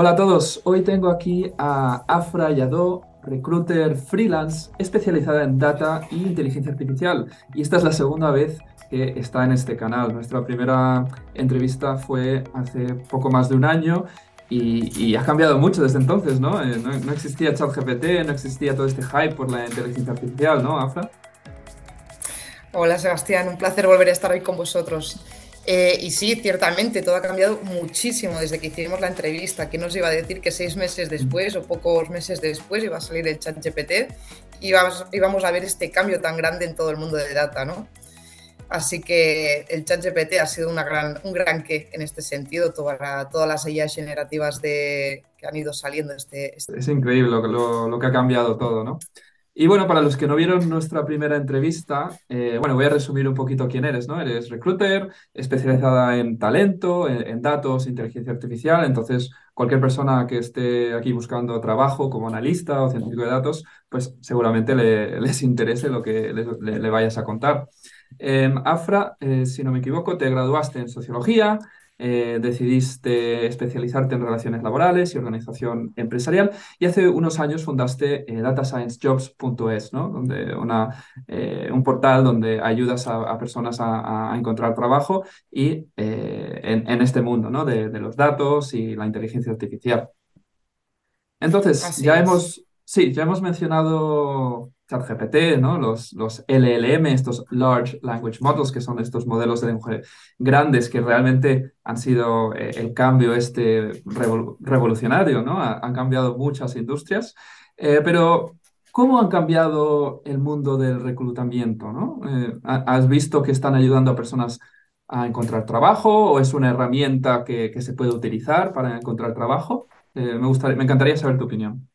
Hola a todos, hoy tengo aquí a Afra Yadó, recruiter freelance especializada en data e inteligencia artificial. Y esta es la segunda vez que está en este canal. Nuestra primera entrevista fue hace poco más de un año y, ha cambiado mucho desde entonces, ¿no? Eh, ¿no? ¿no? existía ChatGPT, no existía todo este hype por la inteligencia artificial, ¿no, Afra? Hola Sebastián, un placer volver a estar hoy con vosotros. Eh, y sí, ciertamente, todo ha cambiado muchísimo desde que hicimos la entrevista. ¿Quién nos iba a decir que seis meses después o pocos meses después iba a salir el chat GPT y íbamos, a ver este cambio tan grande en todo el mundo de data, ¿no? Así que el chat GPT ha sido una gran, un gran qué en este sentido, toda todas las ideas generativas de, que han ido saliendo. Este, este... Es increíble lo, lo que ha cambiado todo, ¿no? Y bueno, para los que no vieron nuestra primera entrevista, eh, bueno, voy a resumir un poquito quién eres, ¿no? Eres recruiter, especializada en talento, en, datos, inteligencia artificial, entonces cualquier persona que esté aquí buscando trabajo como analista o científico de datos, pues seguramente les interese lo que le, vayas a contar. Em, Afra, eh, si no me equivoco, te graduaste en sociología, eh, decidiste especializarte en relaciones laborales y organización empresarial y hace unos años fundaste eh, datasciencejobs.es, ¿no? donde una, eh, un portal donde ayudas a, personas a, encontrar trabajo y en, este mundo ¿no? de, los datos y la inteligencia artificial. Entonces, ya hemos, sí, ya hemos mencionado ChatGPT, ¿no? Los, los LLM, estos Large Language Models, que son estos modelos de lenguaje grandes que realmente han sido eh, el cambio este revolucionario, ¿no? han cambiado muchas industrias, eh, pero ¿cómo han cambiado el mundo del reclutamiento, ¿no? Eh, ¿Has visto que están ayudando a personas a encontrar trabajo o es una herramienta que, que se puede utilizar para encontrar trabajo? me, gustaría, me encantaría saber tu opinión.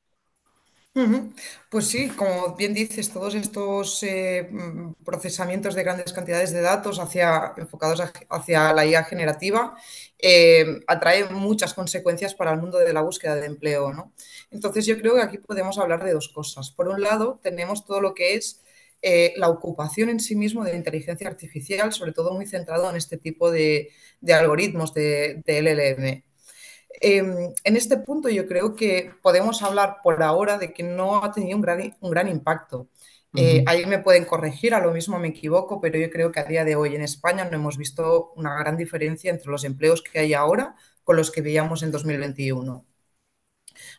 Pues sí, como bien dices, todos estos eh, mm, procesamientos de grandes cantidades de datos hacia, enfocados hacia la IA generativa eh, atraen muchas consecuencias para el mundo de la búsqueda de empleo. ¿no? Entonces yo creo que aquí podemos hablar de dos cosas. Por un lado, tenemos todo lo que es eh, la ocupación en sí mismo de inteligencia artificial, sobre todo muy centrado en este tipo de, algoritmos de, de LLM. Em, en este punto yo creo que podemos hablar por ahora de que no ha tenido un gran, un gran impacto. Eh, ahí me pueden corregir, a lo mismo me equivoco, pero yo creo que a día de hoy en España no hemos visto una gran diferencia entre los empleos que hay ahora con los que veíamos en 2021.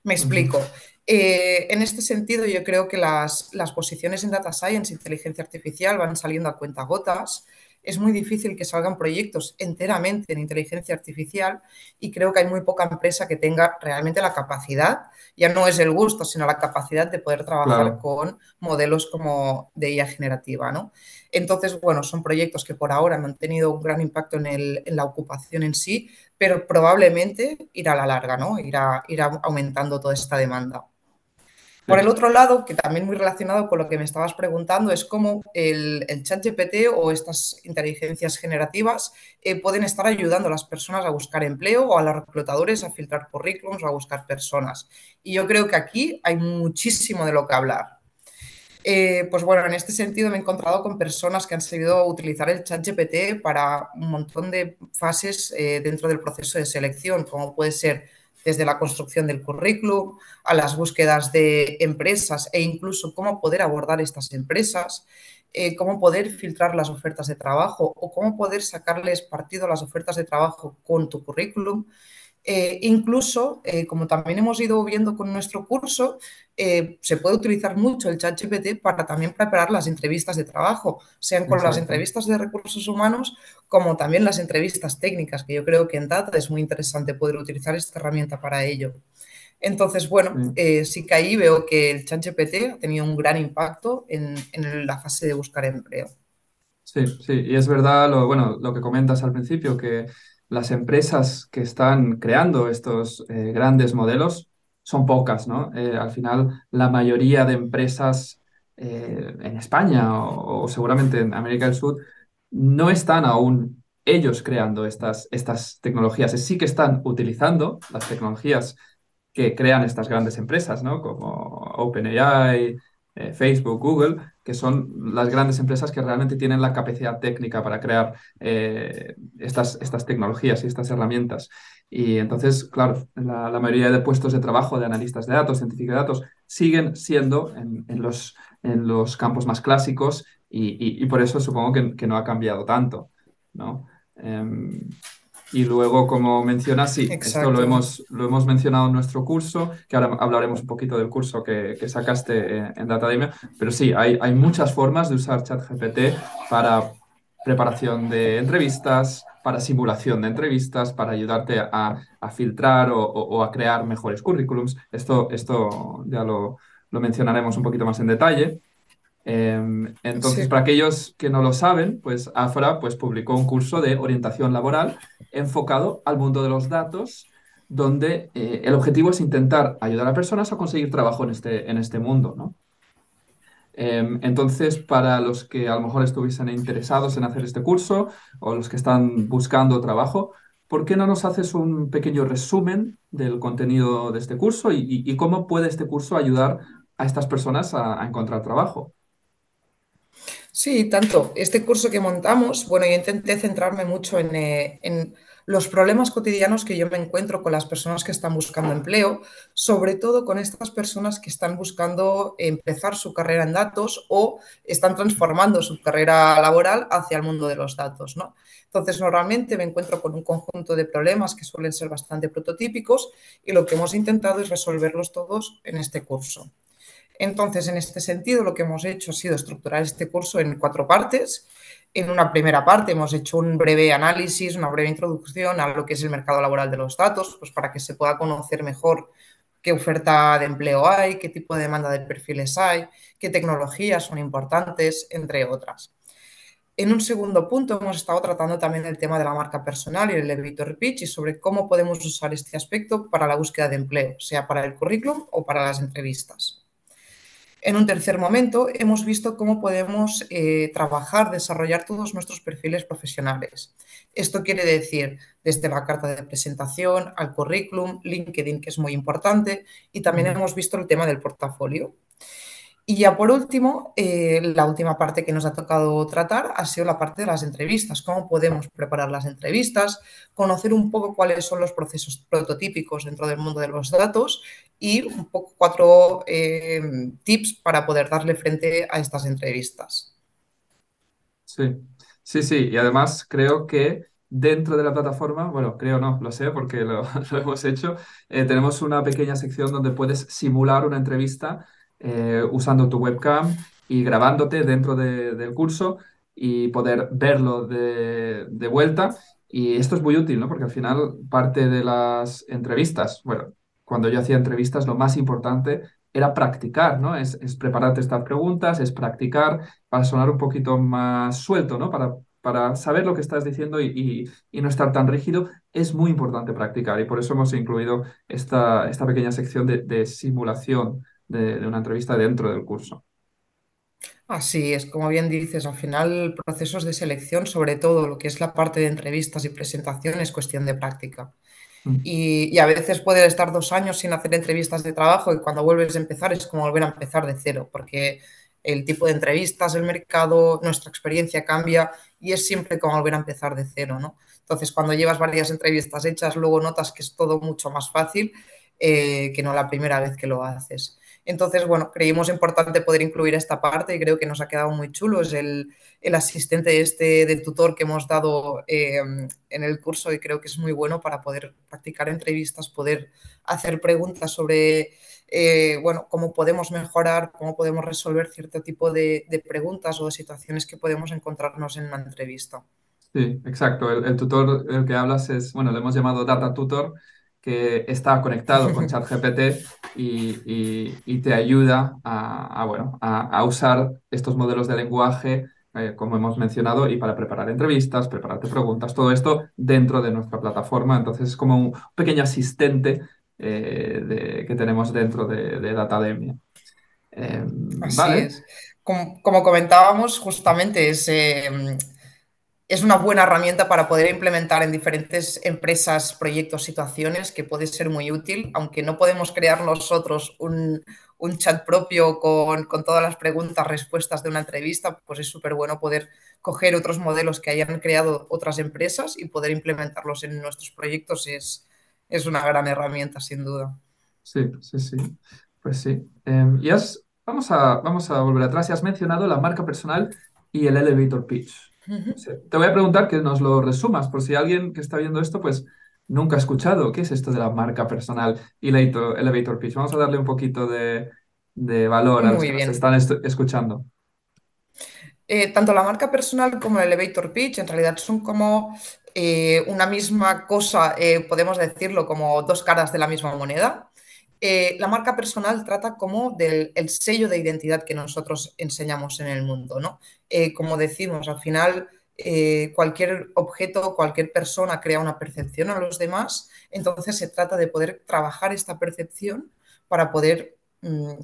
Me explico. Eh, en este sentido, yo creo que las, las, posiciones en Data Science, inteligencia artificial, van saliendo a cuenta gotas es muy difícil que salgan proyectos enteramente en inteligencia artificial y creo que hay muy poca empresa que tenga realmente la capacidad, ya no es el gusto, sino la capacidad de poder trabajar con modelos como de IA generativa, ¿no? Entonces, bueno, son proyectos que por ahora no han tenido un gran impacto en, la ocupación en sí, pero probablemente irá a la larga, ¿no? Irá, irá aumentando toda esta demanda. Por el otro lado, que también muy relacionado con lo que me estabas preguntando, es cómo el, chat GPT o estas inteligencias generativas eh, pueden estar ayudando a las personas a buscar empleo o a los reclutadores a filtrar currículums o a buscar personas. Y yo creo que aquí hay muchísimo de lo que hablar. Eh, pues bueno, en este sentido me he encontrado con personas que han sabido utilizar el chat GPT para un montón de fases eh, dentro del proceso de selección, como puede ser desde la construcción del currículum a las búsquedas de empresas e incluso cómo poder abordar estas empresas, eh, cómo poder filtrar las ofertas de trabajo o cómo poder sacarles partido a las ofertas de trabajo con tu currículum. Eh, incluso, eh, como también hemos ido viendo con nuestro curso, eh, se puede utilizar mucho el chat GPT para también preparar las entrevistas de trabajo, sean con las entrevistas de recursos humanos como también las entrevistas técnicas, que yo creo que en Data es muy interesante poder utilizar esta herramienta para ello. Entonces, bueno, sí que ahí veo que el chat GPT ha tenido un gran impacto en, en la fase de buscar empleo. Sí, sí, y es verdad lo, bueno, lo que comentas al principio, que las empresas que están creando estos eh, grandes modelos son pocas, ¿no? Eh, al final, la mayoría de empresas eh, en España o, seguramente en América del Sur no están aún ellos creando estas, estas tecnologías. Sí que están utilizando las tecnologías que crean estas grandes empresas, ¿no? Como OpenAI, Facebook, Google, que son las grandes empresas que realmente tienen la capacidad técnica para crear eh, estas, estas tecnologías y estas herramientas. Y entonces, claro, la, mayoría de puestos de trabajo de analistas de datos, científicos de datos, siguen siendo en, los, en los campos más clásicos y, y, por eso supongo que, que, no ha cambiado tanto, ¿no? Um, y luego, como mencionas, sí, Exacto. esto lo hemos, lo hemos mencionado en nuestro curso, que ahora hablaremos un poquito del curso que, que sacaste en, en Datademia, pero sí, hay, hay muchas formas de usar ChatGPT para preparación de entrevistas, para simulación de entrevistas, para ayudarte a, a filtrar o, o, o, a crear mejores currículums. Esto, esto ya lo, lo mencionaremos un poquito más en detalle. Eh, entonces, sí. para aquellos que no lo saben, pues Afra pues, publicó un curso de orientación laboral enfocado al mundo de los datos, donde eh, el objetivo es intentar ayudar a personas a conseguir trabajo en este, en este mundo, ¿no? Eh, entonces, para los que a lo mejor estuviesen interesados en hacer este curso o los que están buscando trabajo, ¿por qué no nos haces un pequeño resumen del contenido de este curso y, y, y cómo puede este curso ayudar a estas personas a, a encontrar trabajo? Sí, tanto. Este curso que montamos, bueno, yo intenté centrarme mucho en, eh, en, los problemas cotidianos que yo me encuentro con las personas que están buscando empleo, sobre todo con estas personas que están buscando empezar su carrera en datos o están transformando su carrera laboral hacia el mundo de los datos, ¿no? Entonces, normalmente me encuentro con un conjunto de problemas que suelen ser bastante prototípicos y lo que hemos intentado es resolverlos todos en este curso. Entonces, en este sentido, lo que hemos hecho ha sido estructurar este curso en cuatro partes. En una primera parte hemos hecho un breve análisis, una breve introducción a lo que es el mercado laboral de los datos, pues para que se pueda conocer mejor qué oferta de empleo hay, qué tipo de demanda de perfiles hay, qué tecnologías son importantes, entre otras. En un segundo punto hemos estado tratando también el tema de la marca personal y el elevator pitch y sobre cómo podemos usar este aspecto para la búsqueda de empleo, sea para el currículum o para las entrevistas. En un tercer momento, hemos visto cómo podemos eh, trabajar, desarrollar todos nuestros perfiles profesionales. Esto quiere decir desde la carta de presentación al currículum, LinkedIn, que es muy importante, y también hemos visto el tema del portafolio. Y ya por último, eh, la última parte que nos ha tocado tratar ha sido la parte de las entrevistas, cómo podemos preparar las entrevistas, conocer un poco cuáles son los procesos prototípicos dentro del mundo de los datos y un poco cuatro eh, tips para poder darle frente a estas entrevistas. Sí, sí, sí, y además creo que dentro de la plataforma, bueno, creo no, lo sé porque lo, hemos hecho, eh, tenemos una pequeña sección donde puedes simular una entrevista eh, usando tu webcam y grabándote dentro de, del curso y poder verlo de, de, vuelta. Y esto es muy útil, ¿no? Porque al final parte de las entrevistas, bueno, cuando yo hacía entrevistas lo más importante era practicar, ¿no? Es, es prepararte estas preguntas, es practicar para sonar un poquito más suelto, ¿no? Para, para saber lo que estás diciendo y, y, y, no estar tan rígido, es muy importante practicar. Y por eso hemos incluido esta, esta pequeña sección de, de simulación de, de una entrevista dentro del curso. Así es, como bien dices, al final procesos de selección, sobre todo lo que es la parte de entrevistas y presentación, es cuestión de práctica. Mm. Y, y, a veces puedes estar dos años sin hacer entrevistas de trabajo y cuando vuelves a empezar es como volver a empezar de cero, porque el tipo de entrevistas, el mercado, nuestra experiencia cambia y es siempre como volver a empezar de cero, ¿no? Entonces, cuando llevas varias entrevistas hechas, luego notas que es todo mucho más fácil eh, que no la primera vez que lo haces. Entonces, bueno, creímos importante poder incluir esta parte y creo que nos ha quedado muy chulo. Es el, el asistente este de tutor que hemos dado eh, en el curso y creo que es muy bueno para poder practicar entrevistas, poder hacer preguntas sobre, eh, bueno, cómo podemos mejorar, cómo podemos resolver cierto tipo de, preguntas o de situaciones que podemos encontrarnos en una entrevista. Sí, exacto. El, tutor del que hablas es, bueno, le hemos llamado Data Tutor que está conectado con ChatGPT y, y, y, te ayuda a, a bueno, a, a, usar estos modelos de lenguaje, eh, como hemos mencionado, y para preparar entrevistas, prepararte preguntas, todo esto dentro de nuestra plataforma. Entonces es como un pequeño asistente eh, de, que tenemos dentro de, de Datademia. Eh, Así ¿vale? es. Como, como, comentábamos, justamente es es una buena herramienta para poder implementar en diferentes empresas, proyectos, situaciones que puede ser muy útil, aunque no podemos crear nosotros un, un chat propio con, con, todas las preguntas, respuestas de una entrevista, pues es súper bueno poder coger otros modelos que hayan creado otras empresas y poder implementarlos en nuestros proyectos es, es una gran herramienta, sin duda. Sí, sí, sí. Pues sí. Em, y has, vamos a, vamos a volver atrás. Y has mencionado la marca personal y el elevator pitch. Te voy a preguntar que nos lo resumas, por si alguien que está viendo esto, pues nunca ha escuchado. ¿Qué es esto de la marca personal y elevator, elevator pitch? Vamos a darle un poquito de, de valor a los que nos están escuchando. Eh, tanto la marca personal como el elevator pitch en realidad son como eh, una misma cosa, eh, podemos decirlo como dos caras de la misma moneda. Eh, la marca personal trata como del el sello de identidad que nosotros enseñamos en el mundo, ¿no? Eh, como decimos, al final eh, cualquier objeto, cualquier persona crea una percepción a los demás, entonces se trata de poder trabajar esta percepción para poder mm,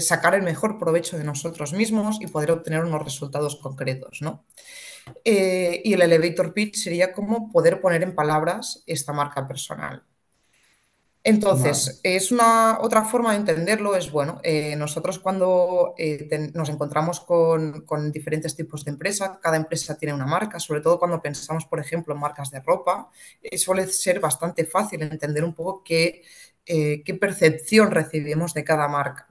sacar el mejor provecho de nosotros mismos y poder obtener unos resultados concretos, ¿no? Y el elevator pitch sería como poder poner en palabras esta marca personal. Vale. Entonces, es una otra forma de entenderlo, es bueno, eh, nosotros cuando eh, ten- nos encontramos con, con diferentes tipos de empresas, cada empresa tiene una marca, sobre todo cuando pensamos, por ejemplo, en marcas de ropa, eh, suele ser bastante fácil entender un poco qué, qué percepción recibimos de cada marca.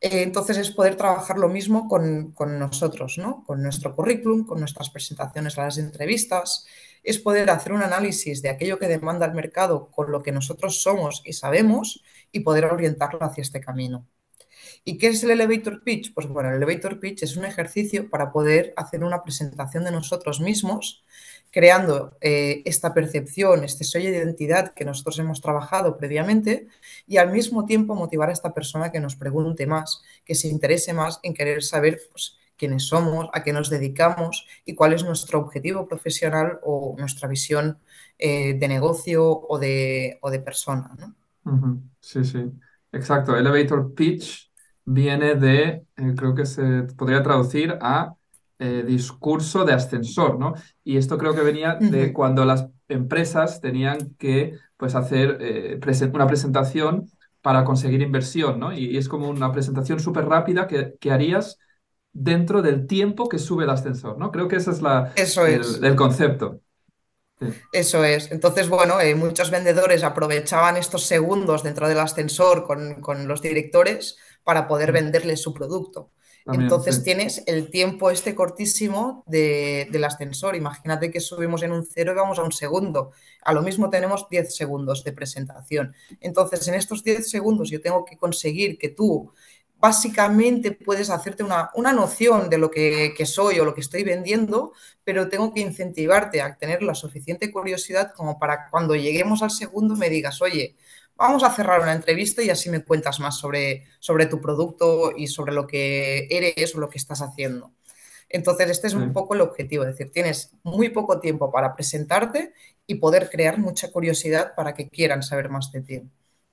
Entonces es poder trabajar lo mismo con, con nosotros, ¿no? Con nuestro currículum, con nuestras presentaciones a las entrevistas, es poder hacer un análisis de aquello que demanda el mercado con lo que nosotros somos y sabemos y poder orientarlo hacia este camino. ¿Y qué es el elevator pitch? Pues bueno, el elevator pitch es un ejercicio para poder hacer una presentación de nosotros mismos, creando eh, esta percepción, este sello de identidad que nosotros hemos trabajado previamente y al mismo tiempo motivar a esta persona que nos pregunte más, que se interese más en querer saber pues, quiénes somos, a qué nos dedicamos y cuál es nuestro objetivo profesional o nuestra visión eh, de negocio o de, o de persona. ¿no? Sí, sí, exacto. Elevator pitch viene de, eh, creo que se podría traducir a eh, discurso de ascensor, ¿no? Y esto creo que venía Uh de -huh. cuando las empresas tenían que, pues, hacer presen- una presentación para conseguir inversión, ¿no? Y, y es como una presentación súper rápida que, que harías dentro del tiempo que sube el ascensor, ¿no? Creo que ese es la, Eso el, es. el concepto. Sí, Eso es. Entonces, bueno, eh, muchos vendedores aprovechaban estos segundos dentro del ascensor con, con los directores para poder venderles su producto. también, sí. Entonces tienes el tiempo este cortísimo de- del ascensor. Imagínate que subimos en un cero y vamos a un segundo. A lo mismo tenemos 10 segundos de presentación. Entonces, en estos 10 segundos yo tengo que conseguir que tú básicamente puedes hacerte una, una noción de lo que, que soy o lo que estoy vendiendo, pero tengo que incentivarte a tener la suficiente curiosidad como para cuando lleguemos al segundo me digas, oye, vamos a cerrar una entrevista y así me cuentas más sobre, sobre tu producto y sobre lo que eres o lo que estás haciendo. Entonces, este es un poco el objetivo, es decir, tienes muy poco tiempo para presentarte y poder crear mucha curiosidad para que quieran saber más de ti.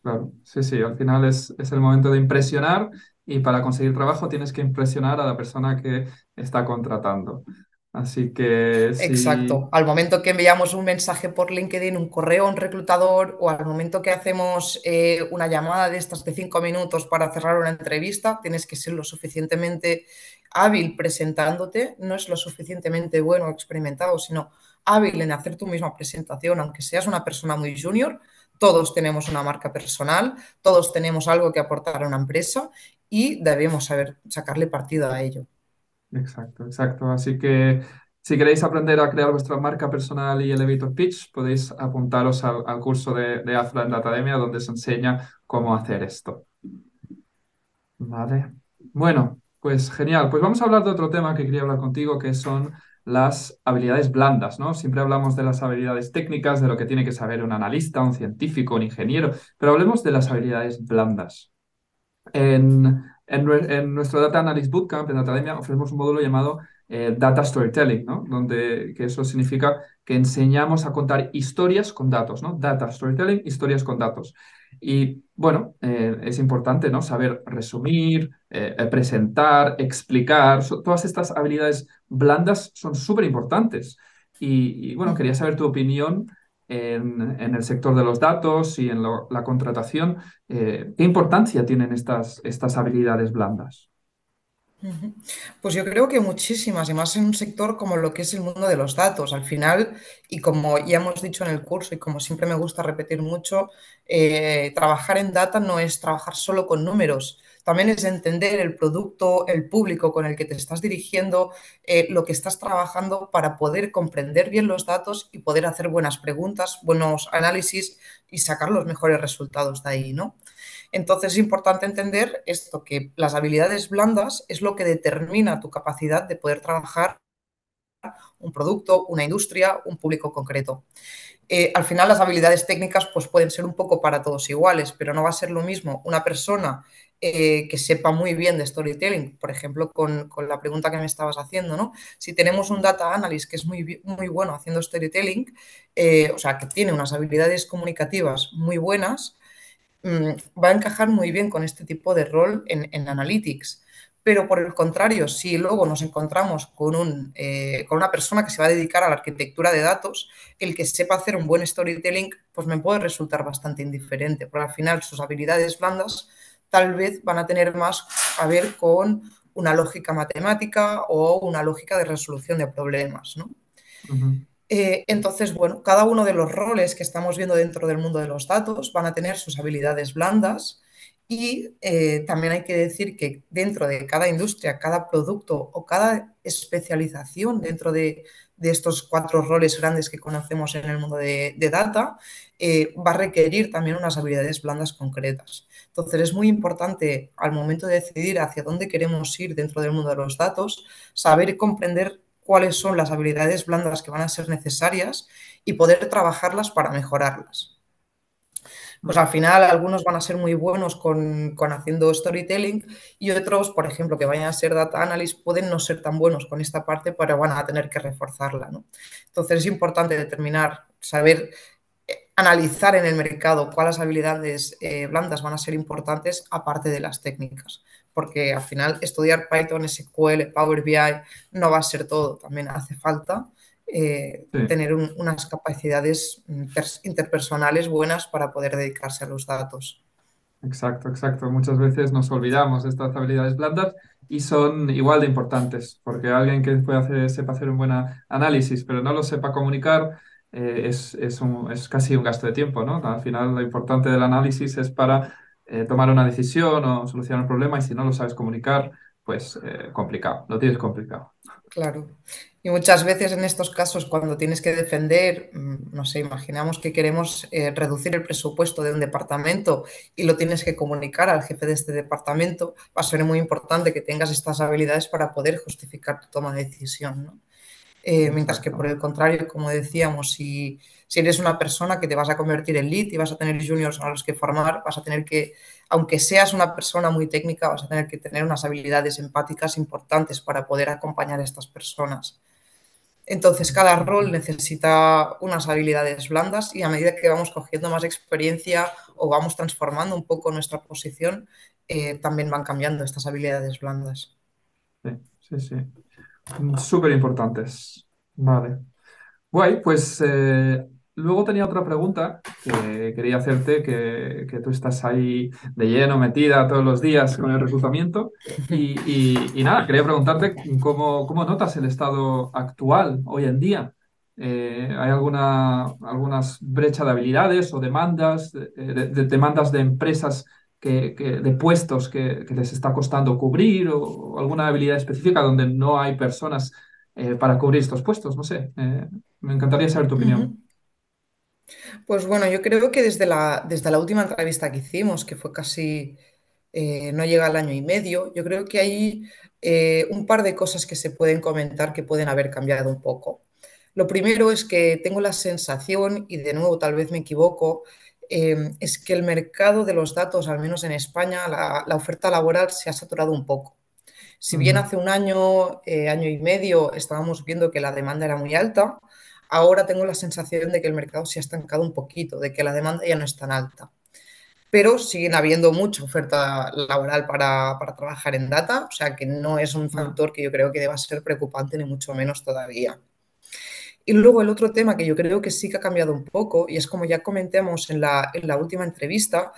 Claro, sí, sí, al final es, es el momento de impresionar y para conseguir trabajo tienes que impresionar a la persona que está contratando. Así que Exacto. Al momento que enviamos un mensaje por LinkedIn, un correo a un reclutador o al momento que hacemos eh, una llamada de estas de cinco minutos para cerrar una entrevista, tienes que ser lo suficientemente hábil presentándote, no es lo suficientemente bueno o experimentado, sino hábil en hacer tu misma presentación, aunque seas una persona muy junior. Todos tenemos una marca personal, todos tenemos algo que aportar a una empresa y debemos saber sacarle partido a ello. exacto, exacto. Así que si queréis aprender a crear vuestra marca personal y elevator pitch, podéis apuntaros al, curso de, de Hazlo en la Academia donde se enseña cómo hacer esto. Vale. Bueno, pues genial. Pues vamos a hablar de otro tema que quería hablar contigo, que son las habilidades blandas, ¿no? Siempre hablamos de las habilidades técnicas, de lo que tiene que saber un analista, un científico, un ingeniero, pero hablemos de las habilidades blandas. En, en, nue- en nuestro Data Analyst Bootcamp, en la Academia, ofrecemos un módulo llamado eh, Data Storytelling, ¿no? Donde, que eso significa que enseñamos a contar historias con datos, ¿no? Data Storytelling, historias con datos. Y bueno, eh, es importante, ¿no? Saber resumir, eh, presentar, explicar. Todas estas habilidades blandas son súper importantes. Y, y, bueno, quería saber tu opinión en, el sector de los datos y en la contratación. Eh, ¿qué importancia tienen estas, estas habilidades blandas? Pues yo creo que muchísimas, y más en un sector como lo que es el mundo de los datos. Al final, y como ya hemos dicho en el curso y como siempre me gusta repetir mucho, eh, trabajar en data no es trabajar solo con números, también es entender el producto, el público con el que te estás dirigiendo, eh, lo que estás trabajando para poder comprender bien los datos y poder hacer buenas preguntas, buenos análisis y sacar los mejores resultados de ahí, ¿no? Entonces es importante entender esto, que las habilidades blandas es lo que determina tu capacidad de poder trabajar un producto, una industria, un público concreto. Eh, al final las habilidades técnicas pues, pueden ser un poco para todos iguales, pero no va a ser lo mismo una persona eh, que sepa muy bien de storytelling, por ejemplo, con, con, la pregunta que me estabas haciendo, ¿no? Si tenemos un data analyst que es muy, muy bueno haciendo storytelling, eh, o sea, que tiene unas habilidades comunicativas muy buenas, Mm, va a encajar muy bien con este tipo de rol en, Analytics. Pero por el contrario, si luego nos encontramos con, un, eh, con una persona que se va a dedicar a la arquitectura de datos, el que sepa hacer un buen storytelling, pues me puede resultar bastante indiferente, porque al final sus habilidades blandas tal vez van a tener más a ver con una lógica matemática o una lógica de resolución de problemas, ¿no? Eh, entonces, bueno, cada uno de los roles que estamos viendo dentro del mundo de los datos van a tener sus habilidades blandas y eh, también hay que decir que dentro de cada industria, cada producto o cada especialización dentro de, estos cuatro roles grandes que conocemos en el mundo de, data, eh, va a requerir también unas habilidades blandas concretas. Entonces es muy importante al momento de decidir hacia dónde queremos ir dentro del mundo de los datos, saber comprender cuáles son las habilidades blandas que van a ser necesarias y poder trabajarlas para mejorarlas. Pues al final algunos van a ser muy buenos con, haciendo storytelling y otros, por ejemplo, que vayan a ser data analyst, pueden no ser tan buenos con esta parte, pero van a tener que reforzarla. Entonces es importante determinar, saber eh, analizar en el mercado cuáles habilidades eh, blandas van a ser importantes aparte de las técnicas porque al final estudiar Python, SQL, Power BI no va a ser todo, también hace falta eh, tener unas capacidades interpersonales buenas para poder dedicarse a los datos. Exacto, exacto. Muchas veces nos olvidamos de estas habilidades blandas y son igual de importantes, porque alguien que puede hacer, sepa hacer un buen análisis, pero no lo sepa comunicar, eh, es, es, es casi un gasto de tiempo, ¿no? Al final lo importante del análisis es para eh, tomar una decisión o solucionar un problema y si no lo sabes comunicar, pues eh, complicado, lo tienes complicado. Claro. Y muchas veces en estos casos, cuando tienes que defender, mm, no sé, imaginamos que queremos eh, reducir el presupuesto de un departamento y lo tienes que comunicar al jefe de este departamento, va a ser muy importante que tengas estas habilidades para poder justificar tu toma de decisión. ¿no? Mientras que por el contrario, como decíamos, si si eres una persona que te vas a convertir en lead y vas a tener juniors a los que formar, vas a tener que, aunque seas una persona muy técnica, vas a tener que tener unas habilidades empáticas importantes para poder acompañar a estas personas. Entonces, cada rol necesita unas habilidades blandas y a medida que vamos cogiendo más experiencia o vamos transformando un poco nuestra posición, eh, también van cambiando estas habilidades blandas. Sí, sí, sí. Súper importantes. Vale. Guay, pues eh, Luego tenía otra pregunta que quería hacerte, que, tú estás ahí de lleno, metida todos los días con el reclutamiento. Y, nada, quería preguntarte cómo, cómo, notas el estado actual hoy en día. Eh, ¿Hay alguna algunas brecha de habilidades o demandas, de, demandas de empresas, que, de puestos que, les está costando cubrir o, alguna habilidad específica donde no hay personas eh, para cubrir estos puestos? No sé, eh, me encantaría saber tu opinión. Pues bueno, yo creo que desde la, desde la última entrevista que hicimos, que fue casi, eh, no llega al año y medio, yo creo que hay un par de cosas que se pueden comentar que pueden haber cambiado un poco. Lo primero es que tengo la sensación, y de nuevo tal vez me equivoco, eh, es que el mercado de los datos, al menos en España, la, oferta laboral se ha saturado un poco. Si bien hace un año, año y medio, estábamos viendo que la demanda era muy alta, Ahora tengo la sensación de que el mercado se ha estancado un poquito, de que la demanda ya no es tan alta. Pero siguen habiendo mucha oferta laboral para, trabajar en data, o sea que no es un factor que yo creo que deba ser preocupante, ni mucho menos todavía. Y luego el otro tema que yo creo que sí que ha cambiado un poco, y es como ya comentamos en la, en la última entrevista,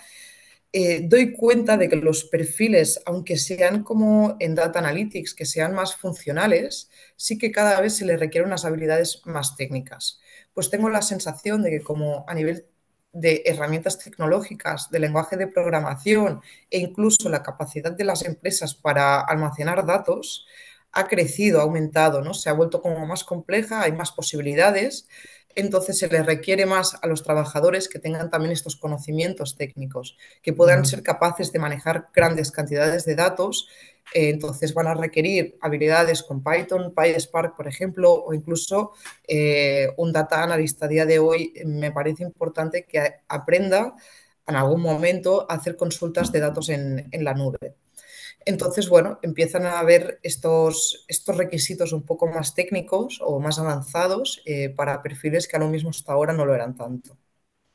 eh, doy cuenta de que los perfiles, aunque sean como en Data Analytics, que sean más funcionales, sí que cada vez se les requieren unas habilidades más técnicas. Pues tengo la sensación de que como a nivel de herramientas tecnológicas, de lenguaje de programación e incluso la capacidad de las empresas para almacenar datos, ha crecido, ha aumentado, ¿no? Se ha vuelto como más compleja, hay más posibilidades entonces se les requiere más a los trabajadores que tengan también estos conocimientos técnicos, que puedan ser capaces de manejar grandes cantidades de datos. Eh, entonces van a requerir habilidades con Python, PySpark, por ejemplo, o incluso eh, un data analyst a día de hoy me parece importante que aprenda en algún momento a hacer consultas de datos en la nube. Entonces, bueno, empiezan a haber estos, estos requisitos un poco más técnicos o más avanzados eh, para perfiles que a lo mismo hasta ahora no lo eran tanto.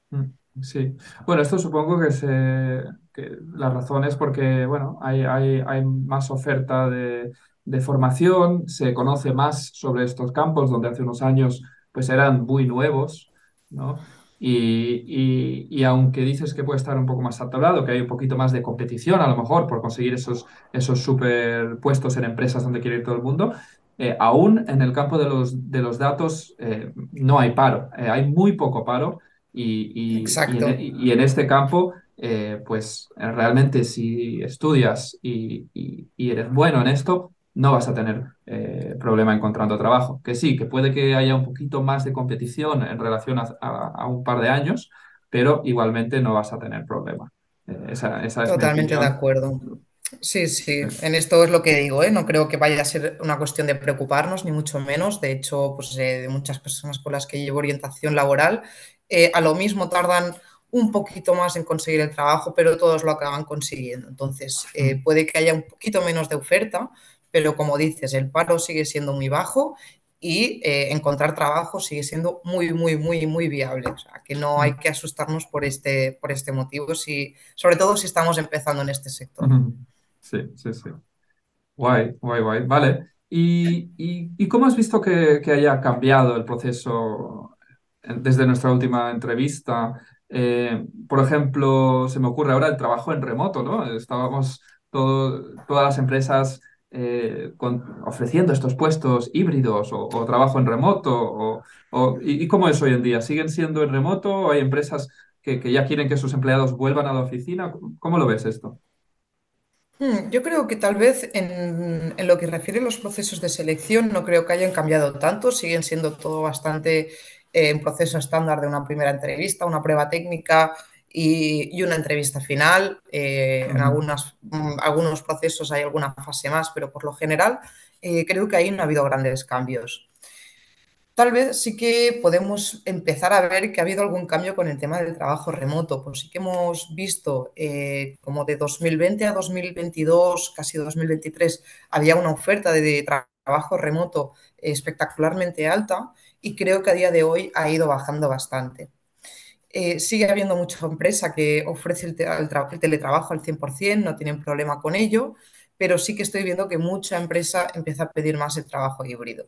Mm, sí, bueno, esto supongo que, se, la razón es porque, bueno, hay, hay, más oferta de, de, formación, se conoce más sobre estos campos donde hace unos años pues eran muy nuevos, ¿no? Y, y, aunque dices que puede estar un poco más saturado, que hay un poquito más de competición a lo mejor por conseguir esos, esos super puestos en empresas donde quiere ir todo el mundo, eh, aún en el campo de los, de los datos eh, no hay paro, eh, hay muy poco paro y, Exacto. En, y en, este campo, pues realmente si estudias y, eres bueno en esto, no vas a tener eh, problema encontrando trabajo. Que sí, que puede que haya un poquito más de competición en relación a, un par de años, pero igualmente no vas a tener problema. Eh, esa, esa, es Totalmente de acuerdo. Sí, sí, en esto es lo que digo, ¿eh? no creo que vaya a ser una cuestión de preocuparnos, ni mucho menos. De hecho, pues de muchas personas con las que llevo orientación laboral, a lo mismo tardan un poquito más en conseguir el trabajo, pero todos lo acaban consiguiendo. Entonces, mm. puede que haya un poquito menos de oferta, pero como dices, el paro sigue siendo muy bajo y eh, encontrar trabajo sigue siendo muy, muy, muy, muy viable. O sea, que no hay que asustarnos por este, por este motivo, si, sobre todo si estamos empezando en este sector. Sí, sí, sí. Guay, guay, guay. Vale. ¿Y, y, cómo has visto que, haya cambiado el proceso desde nuestra última entrevista? Eh, por ejemplo, se me ocurre ahora el trabajo en remoto, ¿no? Estábamos todo, todas las empresas eh, ofreciendo estos puestos híbridos o, trabajo en remoto? O, y, cómo es hoy en día? ¿Siguen siendo en remoto? ¿O hay empresas que, ya quieren que sus empleados vuelvan a la oficina? ¿Cómo lo ves esto? Hmm, yo creo que tal vez en, lo que refiere a los procesos de selección no creo que hayan cambiado tanto, siguen siendo todo bastante eh, proceso estándar de una primera entrevista, una prueba técnica, y, una entrevista final. Eh, en mm, algunos procesos hay alguna fase más, pero por lo general eh, creo que ahí no ha habido grandes cambios. Tal vez sí que podemos empezar a ver que ha habido algún cambio con el tema del trabajo remoto. Pues sí que hemos visto eh, como de 2020 a 2022, casi 2023, había una oferta de trabajo remoto espectacularmente alta y creo que a día de hoy ha ido bajando bastante. Eh, sigue habiendo mucha empresa que ofrece el, teletrabajo al 100%, no tienen problema con ello, pero sí que estoy viendo que mucha empresa empieza a pedir más el trabajo híbrido.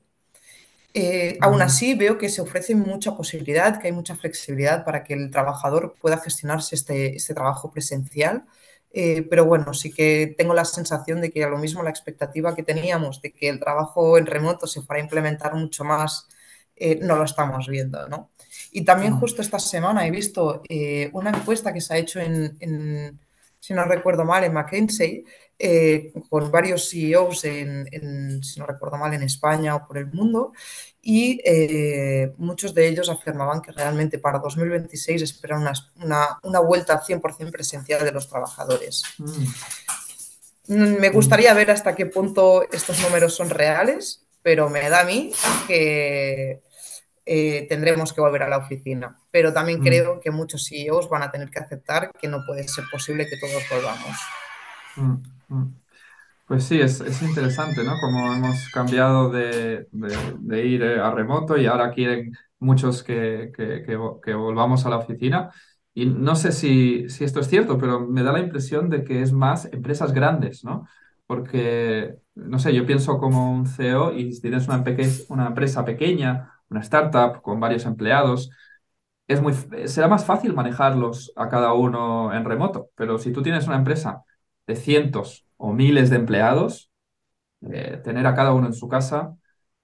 Eh, aún así, veo que se ofrece mucha posibilidad, que hay mucha flexibilidad para que el trabajador pueda gestionarse este, este trabajo presencial. Eh, pero bueno, sí que tengo la sensación de que a lo mismo la expectativa que teníamos de que el trabajo en remoto se fuera a implementar mucho más, no lo estamos viendo, ¿no? Y también justo esta semana he visto eh, una encuesta que se ha hecho en, si no recuerdo mal, en McKinsey, eh, con varios CEOs, en, si no recuerdo mal, en España o por el mundo, y eh, muchos de ellos afirmaban que realmente para 2026 esperan una, una, vuelta al 100% presencial de los trabajadores. Mm. Mm, me gustaría ver hasta qué punto estos números son reales, pero me da a mí que eh, tendremos que volver a la oficina. Pero también mm. creo que muchos CEOs van a tener que aceptar que no puede ser posible que todos volvamos. Mm, mm. Pues sí, es, interesante, ¿no? Como hemos cambiado de, ir eh, a remoto y ahora quieren muchos que, volvamos a la oficina. Y no sé si, esto es cierto, pero me da la impresión de que es más empresas grandes, ¿no? Porque, no sé, yo pienso como un CEO y si tienes una, una empresa pequeña una startup con varios empleados, es muy, será más fácil manejarlos a cada uno en remoto, pero si tú tienes una empresa de cientos o miles de empleados, eh, tener a cada uno en su casa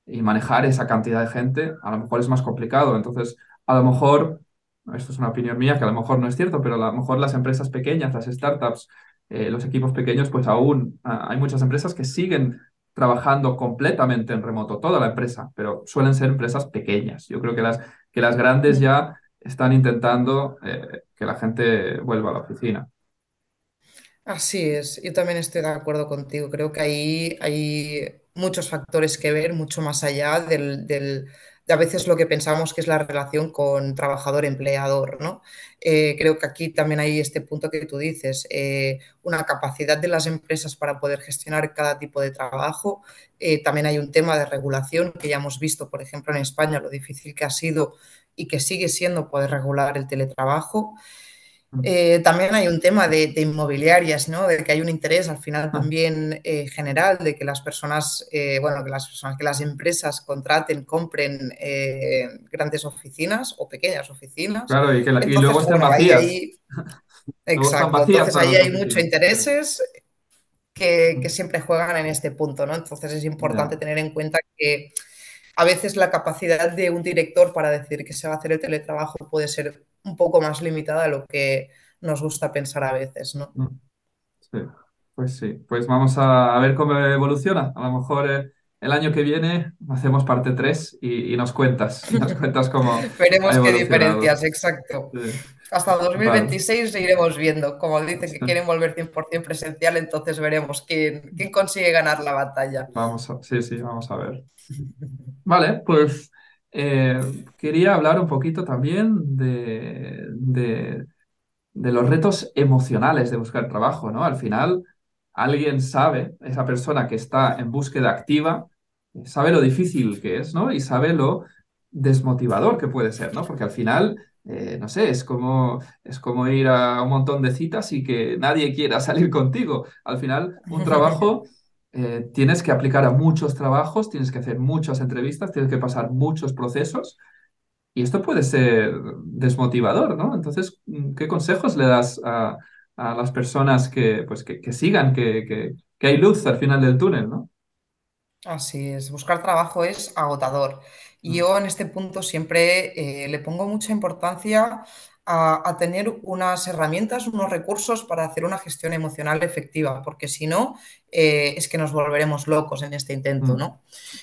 y manejar esa cantidad de gente, a lo mejor es más complicado. Entonces, a lo mejor, esto es una opinión mía que a lo mejor no es cierto, pero a lo mejor las empresas pequeñas, las startups, eh, los equipos pequeños, pues aún ah, hay muchas empresas que siguen trabajando completamente en remoto, toda la empresa, pero suelen ser empresas pequeñas. Yo creo que las, que las grandes ya están intentando eh, que la gente vuelva a la oficina. Así es, yo también estoy de acuerdo contigo. Creo que ahí hay muchos factores que ver, mucho más allá del, del- de a veces lo que pensamos que es la relación con trabajador-empleador, ¿no? Eh, creo que aquí también hay este punto que tú dices, eh, una capacidad de las empresas para poder gestionar cada tipo de trabajo. Eh, también hay un tema de regulación que ya hemos visto, por ejemplo, en España, lo difícil que ha sido y que sigue siendo poder regular el teletrabajo. Eh, también hay un tema de, de, inmobiliarias, ¿no? De que hay un interés al final también eh, general de que las personas, eh, bueno, que las personas, que las empresas contraten, compren grandes oficinas o pequeñas oficinas. Claro, y, que la- y Entonces, luego bueno, ahí, vacías. ahí, están exacto. vacías Entonces ahí hay muchos intereses que, que siempre juegan en este punto, ¿no? Entonces es importante Ya. tener en cuenta que a veces la capacidad de un director para decir que se va a hacer el teletrabajo puede ser un poco más limitada de lo que nos gusta pensar a veces, ¿no? Mm. Sí, pues sí, pues vamos a, a ver cómo evoluciona. A lo mejor eh, el año que viene hacemos parte 3 y, y nos cuentas, y nos cuentas cómo Veremos qué diferencias, exacto. Sí, Hasta vale, 2026 iremos viendo. Como dicen que quieren volver 100% presencial, entonces veremos quién, quién consigue ganar la batalla. vamos a, sí, sí, vamos a ver. Vale, pues eh, quería hablar un poquito también de, de los retos emocionales de buscar trabajo, ¿no? Al final, alguien sabe, esa persona que está en búsqueda activa, sabe lo difícil que es, ¿no? Y sabe lo desmotivador que puede ser, ¿no? Porque al final, eh, no sé, es como, es como ir a un montón de citas y que nadie quiera salir contigo. Al final, un trabajo... eh, tienes que aplicar a muchos trabajos, tienes que hacer muchas entrevistas, tienes que pasar muchos procesos y esto puede ser desmotivador, ¿no? Entonces, ¿qué consejos le das a, a las personas que, pues, que, que sigan, que, que, que hay luz al final del túnel, ¿no? Así es, buscar trabajo es agotador. Y Mm, yo en este punto siempre eh, le pongo mucha importancia a, a tener unas herramientas, unos recursos para hacer una gestión emocional efectiva, porque si no, eh, es que nos volveremos locos en este intento, mm, ¿no?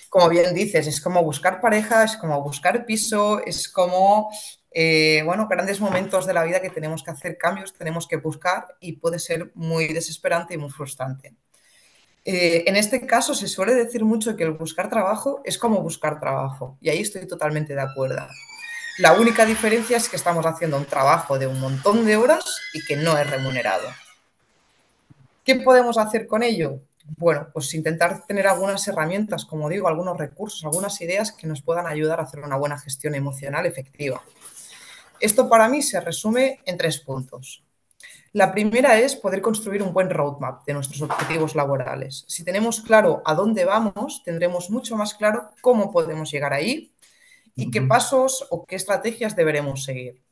Como bien dices, es como buscar pareja, es como buscar piso, es como, eh, bueno, grandes momentos de la vida que tenemos que hacer cambios, tenemos que buscar y puede ser muy desesperante y muy frustrante. Eh, en este caso se suele decir mucho que el buscar trabajo es como buscar trabajo y ahí estoy totalmente de acuerdo. La única diferencia es que estamos haciendo un trabajo de un montón de horas y que no es remunerado. ¿Qué podemos hacer con ello? Bueno, pues intentar tener algunas herramientas, como digo, algunos recursos, algunas ideas que nos puedan ayudar a hacer una buena gestión emocional efectiva. Esto para mí se resume en tres puntos. La primera es poder construir un buen roadmap de nuestros objetivos laborales. Si tenemos claro a dónde vamos, tendremos mucho más claro cómo podemos llegar ahí y qué pasos o qué estrategias deberemos seguir.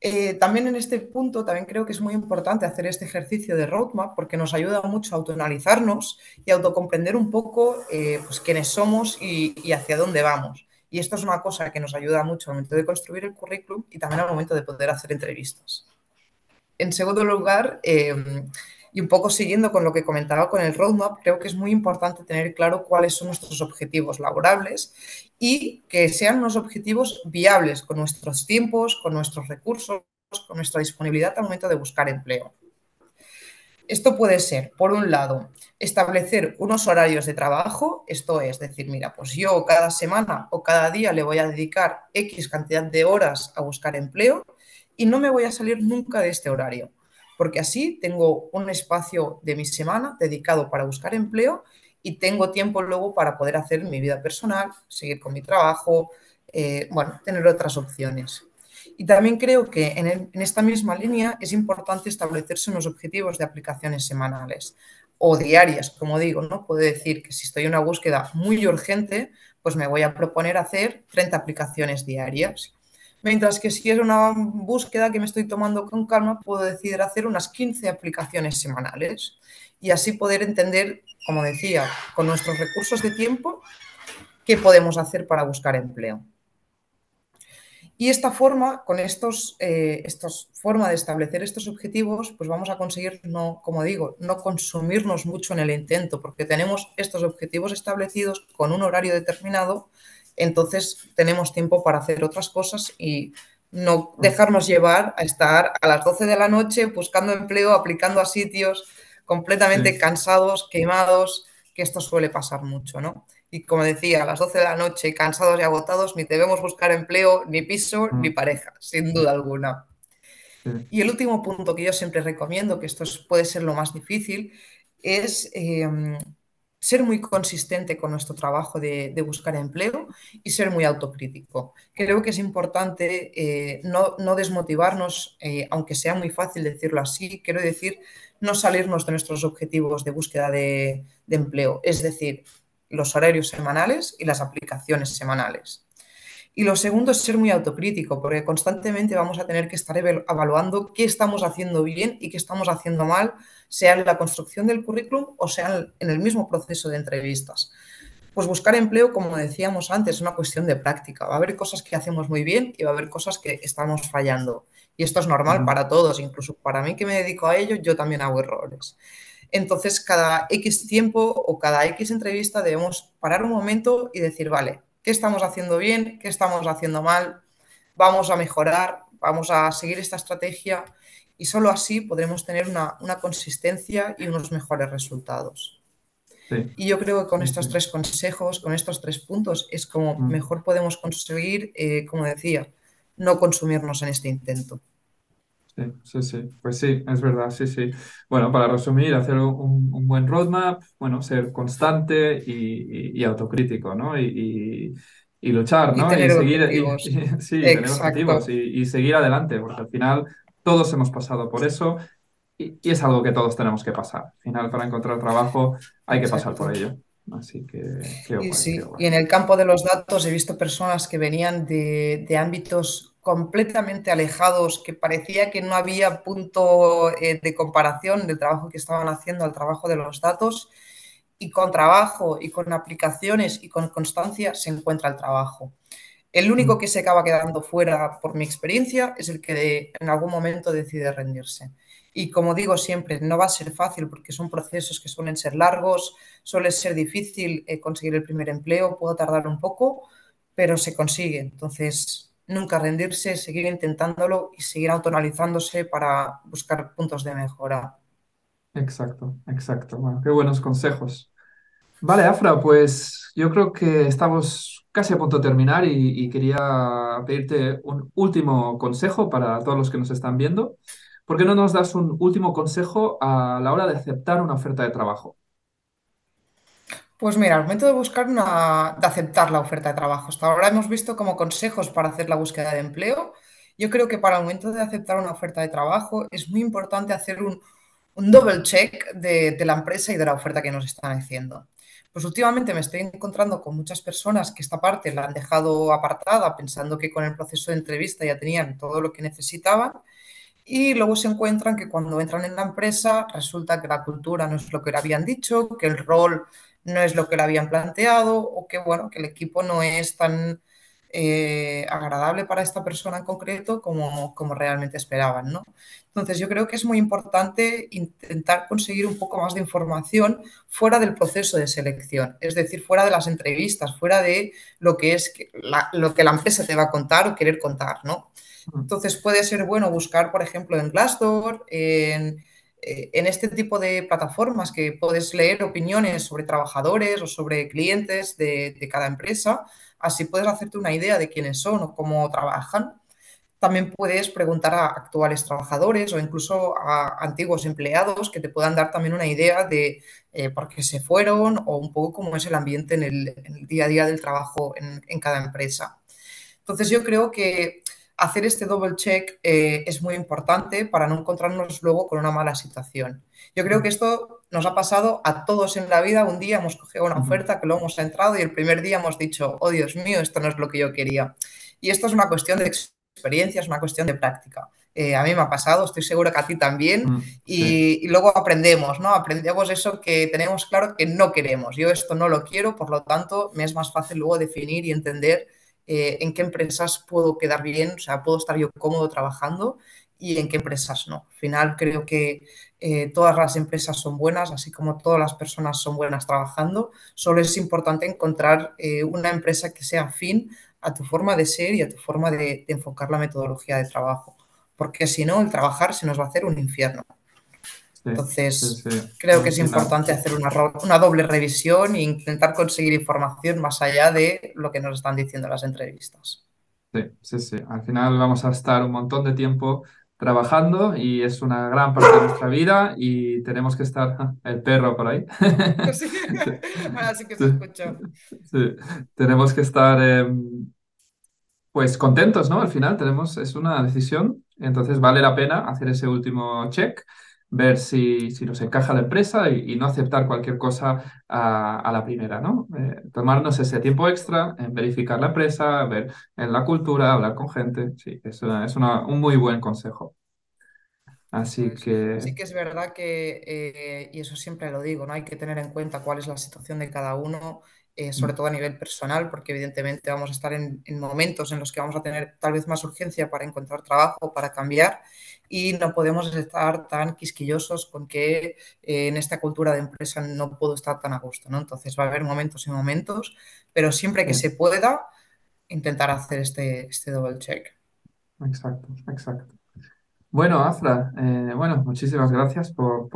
Eh, también en este punto, también creo que es muy importante hacer este ejercicio de roadmap porque nos ayuda mucho a autoanalizarnos y a autocomprender un poco eh, pues, quiénes somos y, y, hacia dónde vamos. Y esto es una cosa que nos ayuda mucho al momento de construir el currículum y también al momento de poder hacer entrevistas. En segundo lugar, eh, y un poco siguiendo con lo que comentaba con el roadmap, creo que es muy importante tener claro cuáles son nuestros objetivos laborables y que sean unos objetivos viables con nuestros tiempos, con nuestros recursos, con nuestra disponibilidad al momento de buscar empleo. Esto puede ser, por un lado, establecer unos horarios de trabajo, esto es decir, mira, pues yo cada semana o cada día le voy a dedicar X cantidad de horas a buscar empleo y no me voy a salir nunca de este horario, porque así tengo un espacio de mi semana dedicado para buscar empleo y tengo tiempo luego para poder hacer mi vida personal, seguir con mi trabajo, eh, bueno, tener otras opciones. Y también creo que en, en, esta misma línea es importante establecerse unos objetivos de aplicaciones semanales o diarias, como digo, ¿no? Puedo decir que si estoy en una búsqueda muy urgente, pues me voy a proponer hacer 30 aplicaciones diarias Mientras que si es una búsqueda que me estoy tomando con calma, puedo decidir hacer unas 15 aplicaciones semanales y así poder entender, como decía, con nuestros recursos de tiempo, qué podemos hacer para buscar empleo. Y esta forma, con estos, eh, estos forma de establecer estos objetivos, pues vamos a conseguir, no, como digo, no consumirnos mucho en el intento, porque tenemos estos objetivos establecidos con un horario determinado, entonces tenemos tiempo para hacer otras cosas y no dejarnos llevar a estar a las 12 de la noche buscando empleo, aplicando a sitios completamente cansados, quemados, que esto suele pasar mucho, ¿no? Y como decía, a las 12 de la noche, cansados y agotados, ni debemos buscar empleo, ni piso, ni mm. pareja, sin duda alguna. Y el último punto que yo siempre recomiendo, que esto puede ser lo más difícil, es em, ser muy consistente con nuestro trabajo de, buscar empleo y ser muy autocrítico. Creo que es importante eh, no, desmotivarnos, eh, aunque sea muy fácil decirlo así, quiero decir, no salirnos de nuestros objetivos de búsqueda de, de empleo. Es decir, los horarios semanales y las aplicaciones semanales. Y lo segundo es ser muy autocrítico, porque constantemente vamos a tener que estar evaluando qué estamos haciendo bien y qué estamos haciendo mal, sea en la construcción del currículum o sea en el mismo proceso de entrevistas. Pues buscar empleo, como decíamos antes, es una cuestión de práctica. Va a haber cosas que hacemos muy bien y va a haber cosas que estamos fallando. Y esto es normal para todos, incluso para mí que me dedico a ello, yo también hago errores. Entonces, cada X tiempo o cada X entrevista debemos parar un momento y decir, vale, ¿qué estamos haciendo bien? ¿Qué estamos haciendo mal? Vamos a mejorar, vamos a seguir esta estrategia y solo así podremos tener una, consistencia y unos mejores resultados. Y yo creo que con estos tres consejos, con estos tres puntos, es como mm. mejor podemos conseguir, eh, como decía, no consumirnos en este intento. Sí, sí, sí, pues sí, es verdad, sí, sí. Bueno, para resumir, hacer un, buen roadmap, bueno, ser constante y, autocrítico, ¿no? Y, luchar, ¿no? Y, seguir, sí, tener objetivos y, seguir adelante, porque al final todos hemos pasado por eso y, es algo que todos tenemos que pasar. Al final, para encontrar trabajo hay que pasar por ello. Así que, y, sí. y en el campo de los datos he visto personas que venían de, de ámbitos completamente alejados, que parecía que no había punto eh, de comparación del trabajo que estaban haciendo al trabajo de los datos. Y con trabajo y con aplicaciones y con constancia se encuentra el trabajo. El único que se acaba quedando fuera, por mi experiencia, es el que en algún momento decide rendirse. Y como digo siempre, no va a ser fácil porque son procesos que suelen ser largos, suele ser difícil eh, conseguir el primer empleo, puede tardar un poco, pero se consigue. Entonces, nunca rendirse, seguir intentándolo y seguir autonalizándose para buscar puntos de mejora. Exacto, exacto. Bueno, qué buenos consejos. Vale, Afra, pues yo creo que estamos casi a punto de terminar y, quería pedirte un último consejo para todos los que nos están viendo. ¿Por qué no nos das un último consejo a la hora de aceptar una oferta de trabajo? Pues mira, al momento de buscar una, de aceptar la oferta de trabajo, hasta ahora hemos visto como consejos para hacer la búsqueda de empleo. Yo creo que para el momento de aceptar una oferta de trabajo es muy importante hacer un, un double check de, de, la empresa y de la oferta que nos están haciendo. Pues últimamente me estoy encontrando con muchas personas que esta parte la han dejado apartada pensando que con el proceso de entrevista ya tenían todo lo que necesitaban y luego se encuentran que cuando entran en la empresa resulta que la cultura no es lo que le habían dicho, que el rol no es lo que le habían planteado o que, bueno, que el equipo no es tan eh, agradable para esta persona en concreto como, como realmente esperaban, ¿no? Entonces yo creo que es muy importante intentar conseguir un poco más de información fuera del proceso de selección, es decir, fuera de las entrevistas, fuera de lo que es lo que la empresa te va a contar o querer contar, ¿no? Entonces puede ser bueno buscar, por ejemplo, en Glassdoor, en en este tipo de plataformas que puedes leer opiniones sobre trabajadores o sobre clientes de, cada empresa, así puedes hacerte una idea de quiénes son o cómo trabajan. También puedes preguntar a actuales trabajadores o incluso a antiguos empleados que te puedan dar también una idea de eh, por qué se fueron o un poco cómo es el ambiente en el, día a día del trabajo en cada empresa. Entonces yo creo que hacer este double check eh, es muy importante para no encontrarnos luego con una mala situación. Yo creo que esto nos ha pasado a todos en la vida. Un día hemos cogido una oferta que luego hemos entrado y el primer día hemos dicho, oh Dios mío, esto no es lo que yo quería. Y esto es una cuestión de experiencia, es una cuestión de práctica. Eh, a mí me ha pasado, estoy seguro que a ti también, mm, y, y, luego aprendemos, ¿no? Aprendemos eso que tenemos claro que no queremos. Yo esto no lo quiero, por lo tanto, me es más fácil luego definir y entender eh, en qué empresas puedo quedar bien, o sea, puedo estar yo cómodo trabajando y en qué empresas no. Al final creo que eh, todas las empresas son buenas, así como todas las personas son buenas trabajando. Solo es importante encontrar eh, una empresa que sea afín a tu forma de ser y a tu forma de enfocar la metodología de trabajo, porque si no, el trabajar se nos va a hacer un infierno. Entonces, creo que es importante hacer una, una, doble revisión e intentar conseguir información más allá de lo que nos están diciendo las entrevistas. Sí, sí, sí. Al final vamos a estar un montón de tiempo trabajando y es una gran parte de nuestra vida y tenemos que estar el perro por ahí. Sí, ahora sí que se escucha. Sí, tenemos que estar em, pues contentos, ¿no? Al final tenemos, es una decisión, entonces vale la pena hacer ese último check ver si, si nos encaja la empresa y, no aceptar cualquier cosa a, la primera, ¿no? Eh, tomarnos ese tiempo extra en verificar la empresa, ver en la cultura, hablar con gente. Sí, es, es un muy buen consejo. Así pues que... Sí que es verdad que, eh, y eso siempre lo digo, ¿no? Hay que tener en cuenta cuál es la situación de cada uno, eh, sobre mm. todo a nivel personal, porque evidentemente vamos a estar en, en, momentos en los que vamos a tener tal vez más urgencia para encontrar trabajo, para cambiar, y no podemos estar tan quisquillosos con que eh, en esta cultura de empresa no puedo estar tan a gusto, ¿no? Entonces va a haber momentos y momentos, pero siempre que se pueda, intentar hacer este, este double check. Exacto, exacto. Bueno, Afra, eh, bueno, muchísimas gracias por,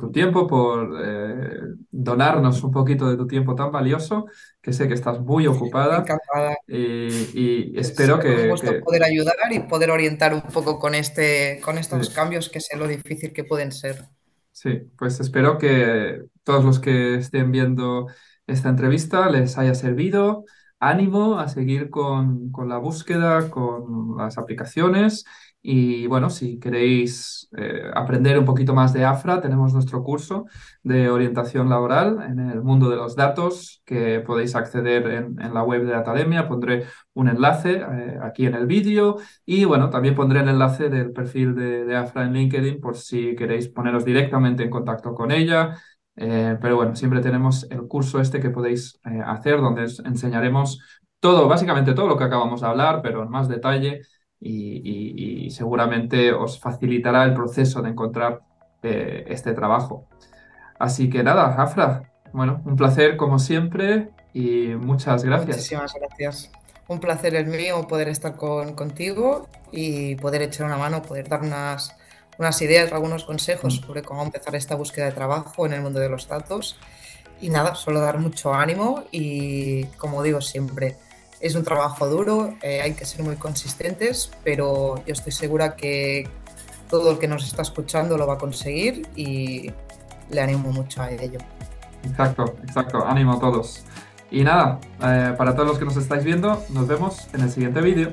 tu tiempo, por eh, donarnos un poquito de tu tiempo tan valioso, que sé que estás muy ocupada. Encantada. Y, y espero que, que, poder ayudar y poder orientar un poco con, este, con estos cambios que sé lo difícil que pueden ser. Sí, pues espero que todos los que estén viendo esta entrevista les haya servido. Ánimo a seguir con, con la búsqueda, con las aplicaciones y bueno, si queréis eh, aprender un poquito más de AFRA, tenemos nuestro curso de orientación laboral en el mundo de los datos que podéis acceder en, la web de Academia. Pondré un enlace eh, aquí en el vídeo y bueno, también pondré el enlace del perfil de, AFRA en LinkedIn por si queréis poneros directamente en contacto con ella. Eh, pero bueno, siempre tenemos el curso este que podéis hacer donde enseñaremos todo, básicamente todo lo que acabamos de hablar, pero en más detalle y, seguramente os facilitará el proceso de encontrar eh, este trabajo. Así que nada, Afra, bueno, un placer como siempre y muchas gracias. Muchísimas gracias. Un placer el mío poder estar con, contigo y poder echar una mano, poder dar unas, unas ideas, algunos consejos mm. sobre cómo empezar esta búsqueda de trabajo en el mundo de los datos. Y nada, solo dar mucho ánimo y como digo siempre, es un trabajo duro, eh, hay que ser muy consistentes, pero yo estoy segura que todo el que nos está escuchando lo va a conseguir y le animo mucho a ello. Exacto, exacto, ánimo a todos. Y nada, eh, para todos los que nos estáis viendo, nos vemos en el siguiente vídeo.